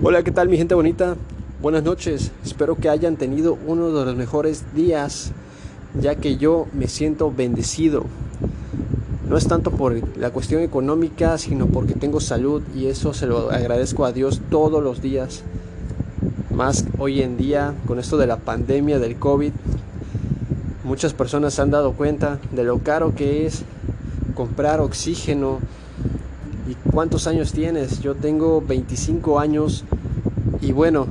Hola, ¿qué tal mi gente bonita? Buenas noches, espero que hayan tenido uno de los mejores días, ya que yo me siento bendecido. No es tanto por la cuestión económica, sino porque tengo salud y eso se lo agradezco a Dios todos los días. Más hoy en día, con esto de la pandemia del COVID, muchas personas se han dado cuenta de lo caro que es comprar oxígeno. ¿Y cuántos años tienes? Yo tengo 25 años y bueno,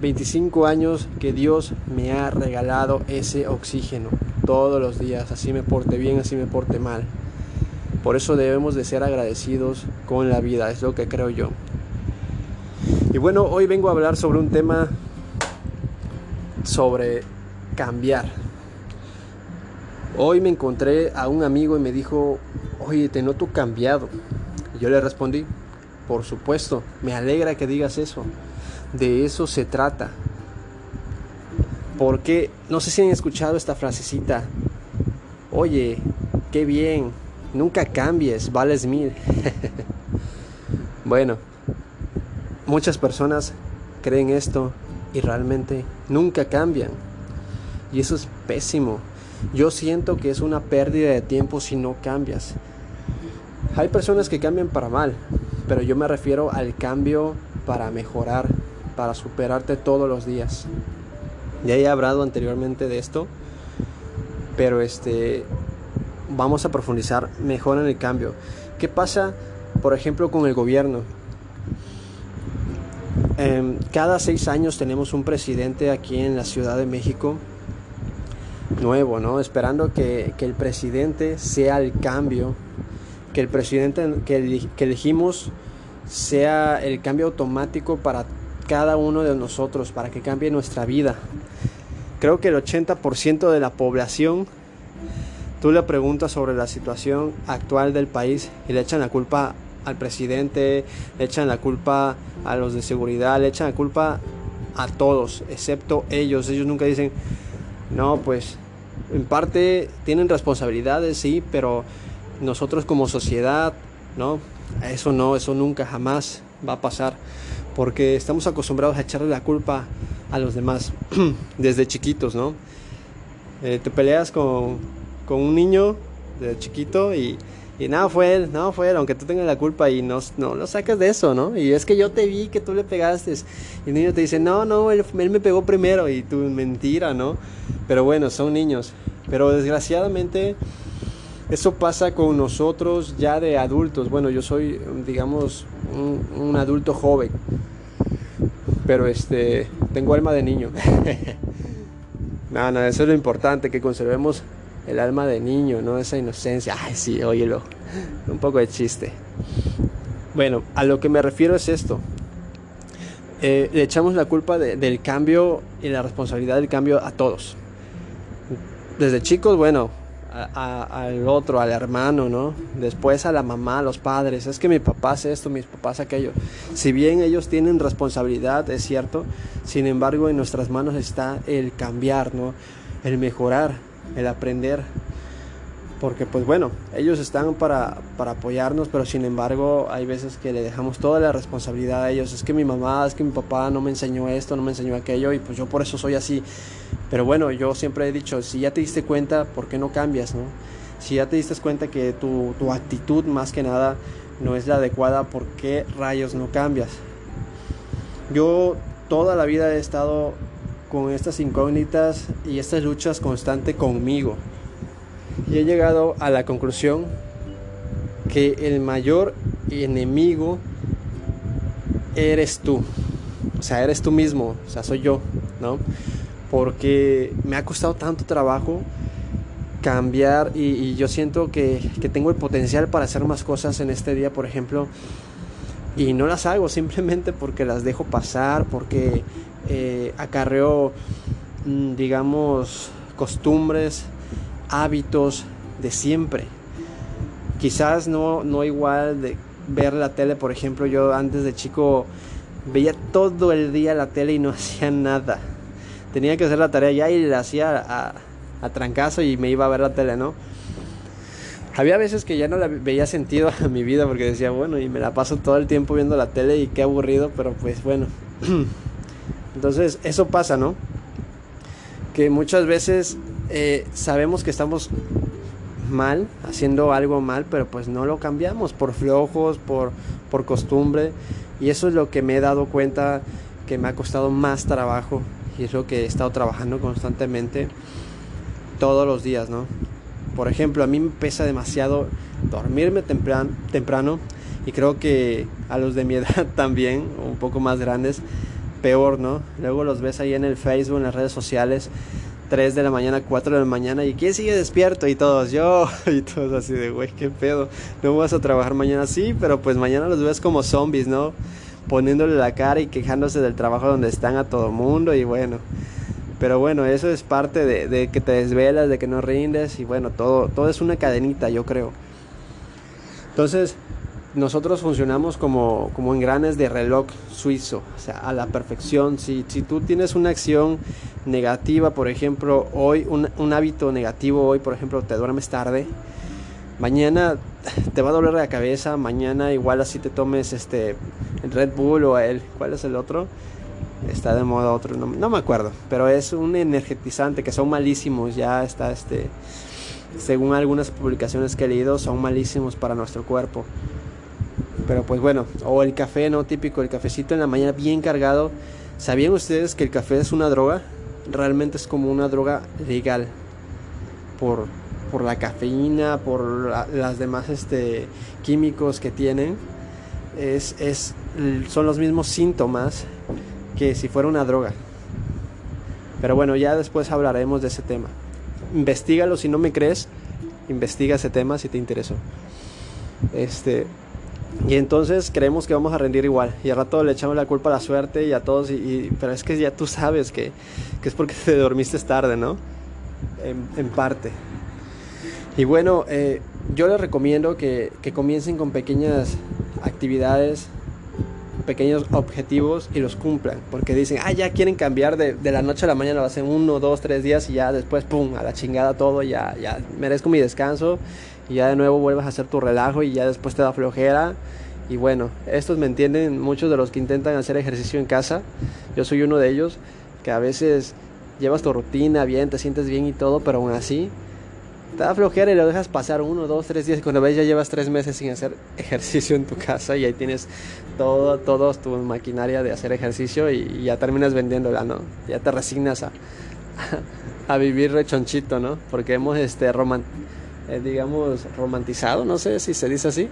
25 años que Dios me ha regalado ese oxígeno todos los días, así me porte bien, así me porte mal. Por eso debemos de ser agradecidos con la vida, es lo que creo yo. Y bueno, hoy vengo a hablar sobre un tema sobre cambiar. Hoy me encontré a un amigo y me dijo, oye, te noto cambiado. Yo le respondí, por supuesto, me alegra que digas eso de eso se trata. Porque no sé si han escuchado esta frasecita. Oye, qué bien, nunca cambies, vales mil. bueno, muchas personas creen esto y realmente nunca cambian. Y eso es pésimo. Yo siento que es una pérdida de tiempo si no cambias. Hay personas que cambian para mal, pero yo me refiero al cambio para mejorar, para superarte todos los días. Ya he hablado anteriormente de esto, pero este vamos a profundizar mejor en el cambio. ¿Qué pasa, por ejemplo, con el gobierno? Em, cada seis años tenemos un presidente aquí en la Ciudad de México nuevo, ¿no? Esperando que, que el presidente sea el cambio, que el presidente que, que elegimos sea el cambio automático para cada uno de nosotros para que cambie nuestra vida. Creo que el 80% de la población, tú le preguntas sobre la situación actual del país y le echan la culpa al presidente, le echan la culpa a los de seguridad, le echan la culpa a todos, excepto ellos. Ellos nunca dicen, no, pues en parte tienen responsabilidades, sí, pero nosotros como sociedad, no, eso no, eso nunca jamás va a pasar porque estamos acostumbrados a echarle la culpa a los demás desde chiquitos, ¿no? Eh, te peleas con, con, un niño desde chiquito y, y, nada fue él, nada fue él, aunque tú tengas la culpa y no, no lo sacas de eso, ¿no? Y es que yo te vi que tú le pegaste y el niño te dice, no, no, él me pegó primero y tú, mentira, ¿no? Pero bueno, son niños. Pero desgraciadamente eso pasa con nosotros ya de adultos. Bueno, yo soy, digamos, un, adulto joven. Pero este, tengo alma de niño. no, no, eso es lo importante, que conservemos el alma de niño, ¿no? Esa inocencia. Ay, sí, óyelo. Un poco de chiste. Bueno, a lo que me refiero es esto. Eh, le echamos la culpa del cambio y la responsabilidad del cambio a todos. Desde chicos, bueno, al otro, al hermano, ¿no? Después a la mamá, a los padres. Es que mi papá hace esto, mis papás aquello. Si bien ellos tienen responsabilidad, es cierto, sin embargo en nuestras manos está el cambiar, ¿no? El mejorar, el aprender. Porque pues bueno, ellos están para, para apoyarnos, pero sin embargo hay veces que le dejamos toda la responsabilidad a ellos. Es que mi mamá, es que mi papá no me enseñó esto, no me enseñó aquello y pues yo por eso soy así. Pero bueno, yo siempre he dicho, si ya te diste cuenta, ¿por qué no cambias? No? Si ya te diste cuenta que tu, tu actitud más que nada no es la adecuada, ¿por qué rayos no cambias? Yo toda la vida he estado con estas incógnitas y estas luchas constantes conmigo. Y he llegado a la conclusión que el mayor enemigo eres tú. O sea, eres tú mismo, o sea, soy yo, ¿no? porque me ha costado tanto trabajo cambiar y, yo siento que, tengo el potencial para hacer más cosas en este día, por ejemplo, y no las hago simplemente porque las dejo pasar, porque eh, acarreo, mm, digamos, costumbres, hábitos de siempre. Quizás no, no igual de ver la tele, por ejemplo, yo antes de chico veía todo el día la tele y no hacía nada tenía que hacer la tarea ya y la hacía a, trancazo y me iba a ver la tele, ¿no? había veces que ya no le veía sentido a mi vida porque decía, bueno, y me la paso todo el tiempo viendo la tele y qué aburrido, pero pues bueno. Entonces, eso pasa, ¿no? Que muchas veces eh, sabemos que estamos mal, haciendo algo mal, pero pues no lo cambiamos por flojos, por, por costumbre. Y eso es lo que me he dado cuenta que me ha costado más trabajo y es lo que he estado trabajando constantemente todos los días, ¿no? Por ejemplo, a mí me pesa demasiado dormirme temprano, temprano y creo que a los de mi edad también, un poco más grandes, peor, ¿no? Luego los ves ahí en el Facebook, en las redes sociales, 3 de la mañana, 4 de la mañana, y ¿quién sigue despierto? Y todos, yo, y todos así de, güey, qué pedo, no vas a trabajar mañana, sí, pero pues mañana los ves como zombies, ¿no? Poniéndole la cara y quejándose del trabajo donde están a todo mundo, y bueno, pero bueno, eso es parte de, que te desvelas, de que no rindes y bueno, todo, todo es una cadenita, yo creo. Entonces, nosotros funcionamos como, como engranes de reloj suizo, o sea, a la perfección. Si, si tú tienes una acción negativa, por ejemplo, hoy, un, un, hábito negativo, hoy, por ejemplo, te duermes tarde, mañana te va a doler la cabeza, mañana igual así te tomes este Red Bull o el, ¿cuál es el otro? está de moda otro, no, me acuerdo, pero es un energetizante que son malísimos, ya está este, según algunas publicaciones que he leído, son malísimos para nuestro cuerpo. Pero pues bueno, o el café no típico, el cafecito en la mañana bien cargado. ¿Sabían ustedes que el café es una droga? Realmente es como una droga legal. Por, por la cafeína, por las demás este, químicos que tienen. Es, es, son los mismos síntomas que si fuera una droga. Pero bueno, ya después hablaremos de ese tema. Investígalo si no me crees, investiga ese tema si te interesó. Este, y entonces creemos que vamos a rendir igual. Y al rato le echamos la culpa a la suerte y a todos. Y, pero es que ya tú sabes que, que, es porque te dormiste tarde, ¿no? En, parte. Y bueno, eh, yo les recomiendo que, que comiencen con pequeñas actividades pequeños objetivos y los cumplan. Porque dicen, ah, ya quieren cambiar de, de la noche a la mañana, lo hacen uno, dos, tres días y ya después, pum, a la chingada todo, ya, ya merezco mi descanso y ya de nuevo vuelves a hacer tu relajo y ya después te da flojera. Y bueno, estos me entienden muchos de los que intentan hacer ejercicio en casa. Yo soy uno de ellos que a veces llevas tu rutina bien, te sientes bien y todo, pero aún así te da flojera y lo dejas pasar uno, dos, tres días. Cuando ves ya llevas tres meses sin hacer ejercicio en tu casa y ahí tienes todo, todo tu maquinaria de hacer ejercicio y, ya terminas vendiéndola, ¿no? Ya te resignas a, a vivir rechonchito, ¿no? Porque hemos, este, eh, digamos, romantizado, no sé si se dice así,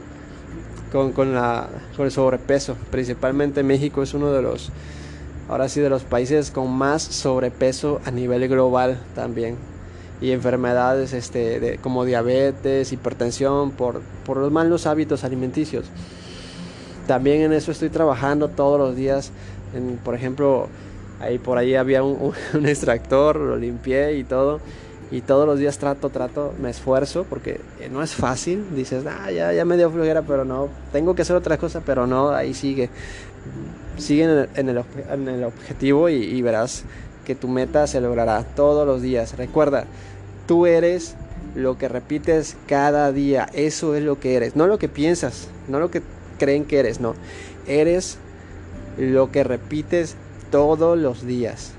con, con, la, con el sobrepeso. Principalmente México es uno de los, ahora sí, de los países con más sobrepeso a nivel global también y enfermedades este, de, como diabetes, hipertensión, por, por los malos hábitos alimenticios. También en eso estoy trabajando todos los días. Por ejemplo, ahí por ahí había un, un, extractor, lo limpié y todo. Y todos los días trato, trato, me esfuerzo porque no es fácil. Dices, ah, ya, ya me dio flojera, pero no. Tengo que hacer otra cosa, pero no, ahí sigue. Sigue en el, objetivo y verás que tu meta se logrará todos los días. Recuerda, Tú eres lo que repites cada día. Eso es lo que eres. No lo que piensas, no lo que creen que eres, no. Eres lo que repites todos los días.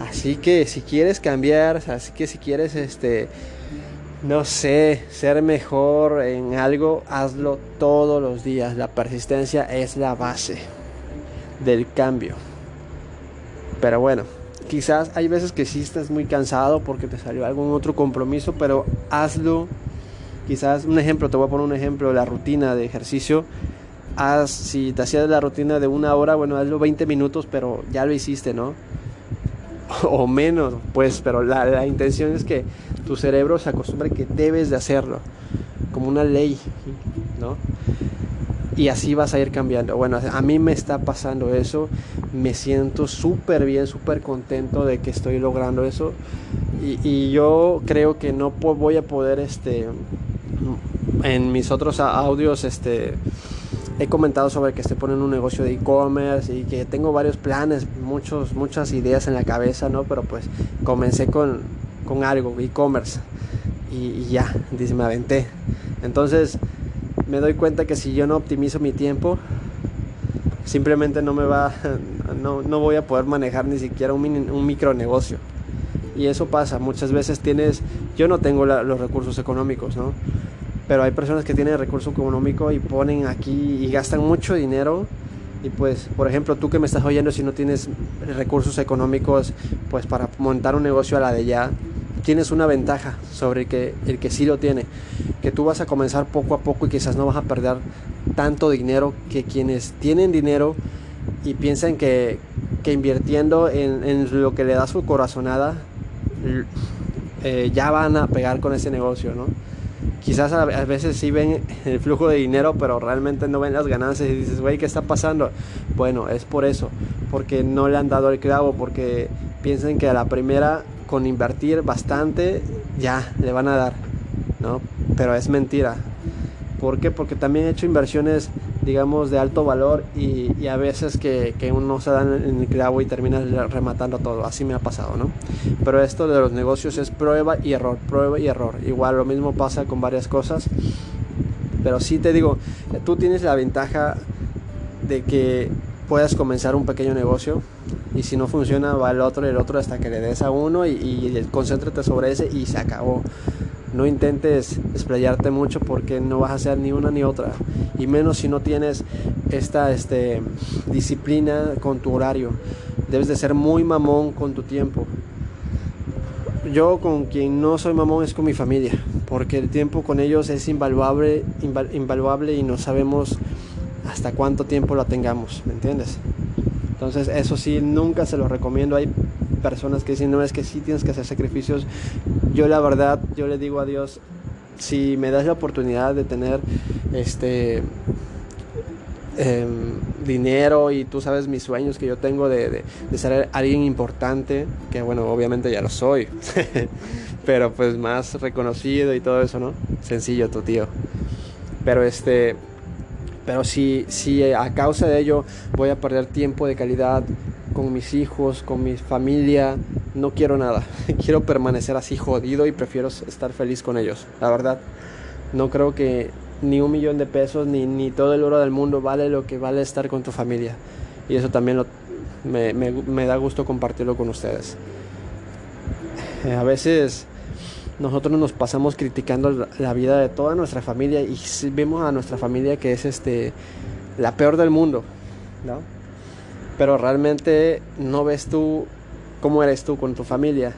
Así que si quieres cambiar, así que si quieres este no sé, ser mejor en algo, hazlo todos los días. La persistencia es la base del cambio. Pero bueno, Quizás hay veces que sí estás muy cansado porque te salió algún otro compromiso, pero hazlo. Quizás un ejemplo, te voy a poner un ejemplo, la rutina de ejercicio. Haz, si te hacías la rutina de una hora, bueno, hazlo 20 minutos, pero ya lo hiciste, ¿no? O menos, pues, pero la, la intención es que tu cerebro se acostumbre que debes de hacerlo, como una ley, ¿no? y así vas a ir cambiando. Bueno, a mí me está pasando eso, me siento súper bien, súper contento de que estoy logrando eso y, yo creo que no voy a poder, este, en mis otros audios, este, he comentado sobre que estoy poniendo un negocio de e-commerce y que tengo varios planes, muchos, muchas ideas en la cabeza, ¿no? Pero pues comencé con, con algo, e-commerce y, y ya, dice, me aventé Entonces me doy cuenta que si yo no optimizo mi tiempo, simplemente no me va, no, no voy a poder manejar ni siquiera un, un micronegocio. Y eso pasa, muchas veces tienes, yo no tengo los recursos económicos, ¿no? Pero hay personas que tienen recurso económico y ponen aquí y gastan mucho dinero. Y pues, por ejemplo, tú que me estás oyendo, si no tienes recursos económicos, pues para montar un negocio a la de ya, tienes una ventaja sobre el que, el que sí lo tiene, que tú vas a comenzar poco a poco y quizás no vas a perder tanto dinero que quienes tienen dinero y piensan que, que invirtiendo en, en, lo que le da su corazonada, eh, ya van a pegar con ese negocio, ¿no? Quizás a, veces sí ven el flujo de dinero, pero realmente no ven las ganancias y dices, güey, ¿qué está pasando? Bueno, es por eso, porque no le han dado el clavo, porque piensan que a la primera con invertir bastante ya le van a dar, ¿no? Pero es mentira. ¿Por qué? Porque también he hecho inversiones, digamos, de alto valor y, a veces que, que, uno se da en el clavo y termina rematando todo. Así me ha pasado, ¿no? Pero esto de los negocios es prueba y error, prueba y error. Igual lo mismo pasa con varias cosas. Pero sí te digo, tú tienes la ventaja de que puedas comenzar un pequeño negocio y si no funciona va el otro y el otro hasta que le des a uno y, y concéntrate sobre ese y se acabó. No intentes explayarte mucho porque no vas a hacer ni una ni otra. Y menos si no tienes esta este, disciplina con tu horario. Debes de ser muy mamón con tu tiempo. Yo con quien no soy mamón es con mi familia. Porque el tiempo con ellos es invaluable, invaluable y no sabemos hasta cuánto tiempo lo tengamos, ¿me entiendes? Entonces eso sí, nunca se lo recomiendo. Hay personas que dicen, no, es que sí tienes que hacer sacrificios. Yo la verdad, yo le digo a Dios, si me das la oportunidad de tener este em, dinero y tú sabes mis sueños que yo tengo de, de, ser alguien importante, que bueno, obviamente ya lo soy, pero pues más reconocido y todo eso, ¿no? Sencillo tu tío. Pero este, pero si, si a causa de ello voy a perder tiempo de calidad con mis hijos, con mi familia, no quiero nada. quiero permanecer así jodido y prefiero estar feliz con ellos, la verdad. No creo que ni un millón de pesos ni, ni todo el oro del mundo vale lo que vale estar con tu familia. Y eso también me, me, me da gusto compartirlo con ustedes. Eh, a veces nosotros nos pasamos criticando la vida de toda nuestra familia y vemos a nuestra familia que es este la peor del mundo, ¿no? Pero realmente no ves tú cómo eres tú con tu familia,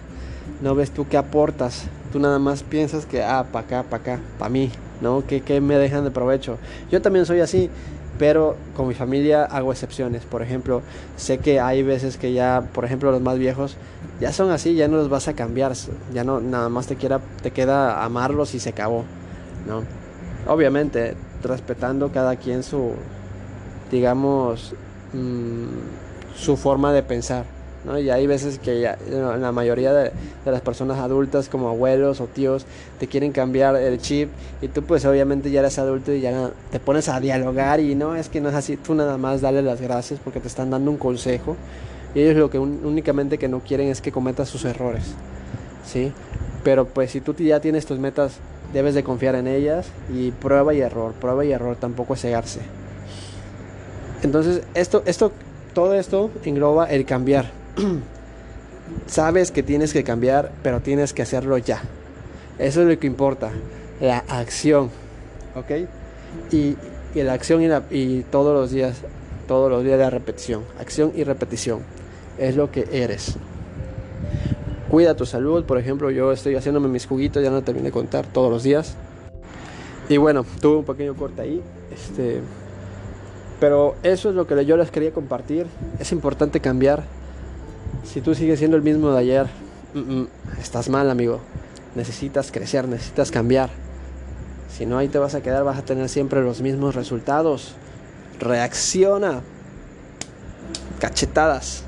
no ves tú qué aportas, tú nada más piensas que, ah, para acá, para acá, para mí, ¿no? Que me dejan de provecho. Yo también soy así, pero con mi familia hago excepciones. Por ejemplo, sé que hay veces que ya, por ejemplo, los más viejos ya son así, ya no los vas a cambiar, ya no nada más te quiera te queda amarlos y se acabó, ¿no? Obviamente respetando cada quien su digamos mm, su forma de pensar, ¿no? Y hay veces que ya, la mayoría de, las personas adultas como abuelos o tíos te quieren cambiar el chip y tú pues obviamente ya eres adulto y ya te pones a dialogar y no, es que no es así, tú nada más dale las gracias porque te están dando un consejo y ellos lo que únicamente que no quieren es que cometas sus errores, ¿sí? Pero pues si tú ya tienes tus metas, debes de confiar en ellas y prueba y error, prueba y error, tampoco es cegarse. Entonces, esto, esto, todo esto engloba el cambiar. Sabes que tienes que cambiar, pero tienes que hacerlo ya. Eso es lo que importa, la acción, ¿ok? Y, la acción y todos los días, todos los días la repetición, acción y repetición es lo que eres. Cuida tu salud, por ejemplo, yo estoy haciéndome mis juguitos, ya no terminé de contar todos los días. Y bueno, tuve un pequeño corte ahí. Este, pero eso es lo que yo les quería compartir. Es importante cambiar. Si tú sigues siendo el mismo de ayer, estás mal, amigo. Necesitas crecer, necesitas cambiar. Si no, ahí te vas a quedar, vas a tener siempre los mismos resultados. Reacciona. Cachetadas.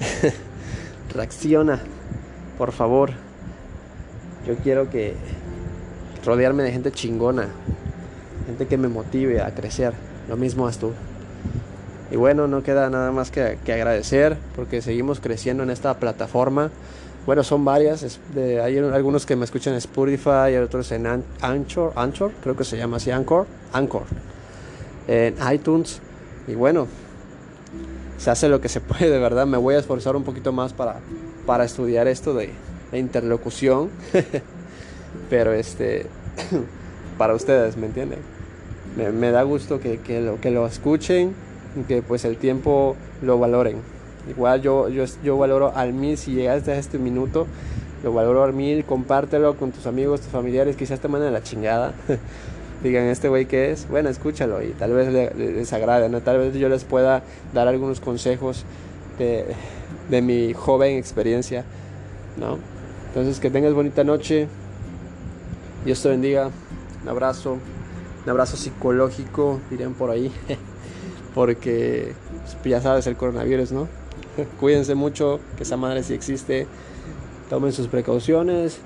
Reacciona, por favor. Yo quiero que rodearme de gente chingona, gente que me motive a crecer. Lo mismo haz tú. Y bueno, no queda nada más que, agradecer porque seguimos creciendo en esta plataforma. Bueno, son varias. hay algunos que me escuchan en Spotify, hay otros en Anchor, Anchor, creo que se llama así, Anchor, Anchor, en iTunes. Y bueno, se hace lo que se puede, de verdad. Me voy a esforzar un poquito más para, para estudiar esto de, interlocución. Pero este, para ustedes, ¿me entienden? Me, da gusto que, que, lo, que lo escuchen que pues el tiempo lo valoren. Igual yo, yo, yo valoro al mil si llegaste a este minuto, lo valoro al mil, compártelo con tus amigos, tus familiares, quizás te manden la chingada. Digan, ¿este güey qué es? Bueno, escúchalo y tal vez les, agrade, ¿no? Tal vez yo les pueda dar algunos consejos de, de mi joven experiencia, ¿no? Entonces, que tengas bonita noche. Dios te bendiga. Un abrazo. Un abrazo psicológico, dirían por ahí. Porque pues, ya sabes el coronavirus, ¿no? Cuídense mucho, que esa madre sí existe. Tomen sus precauciones.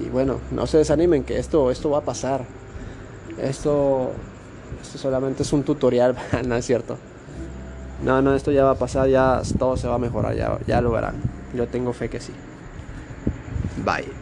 Y bueno, no se desanimen, que esto, esto va a pasar. Esto, esto solamente es un tutorial, no es cierto. No, no, esto ya va a pasar, ya todo se va a mejorar, ya, ya lo verán. Yo tengo fe que sí. Bye.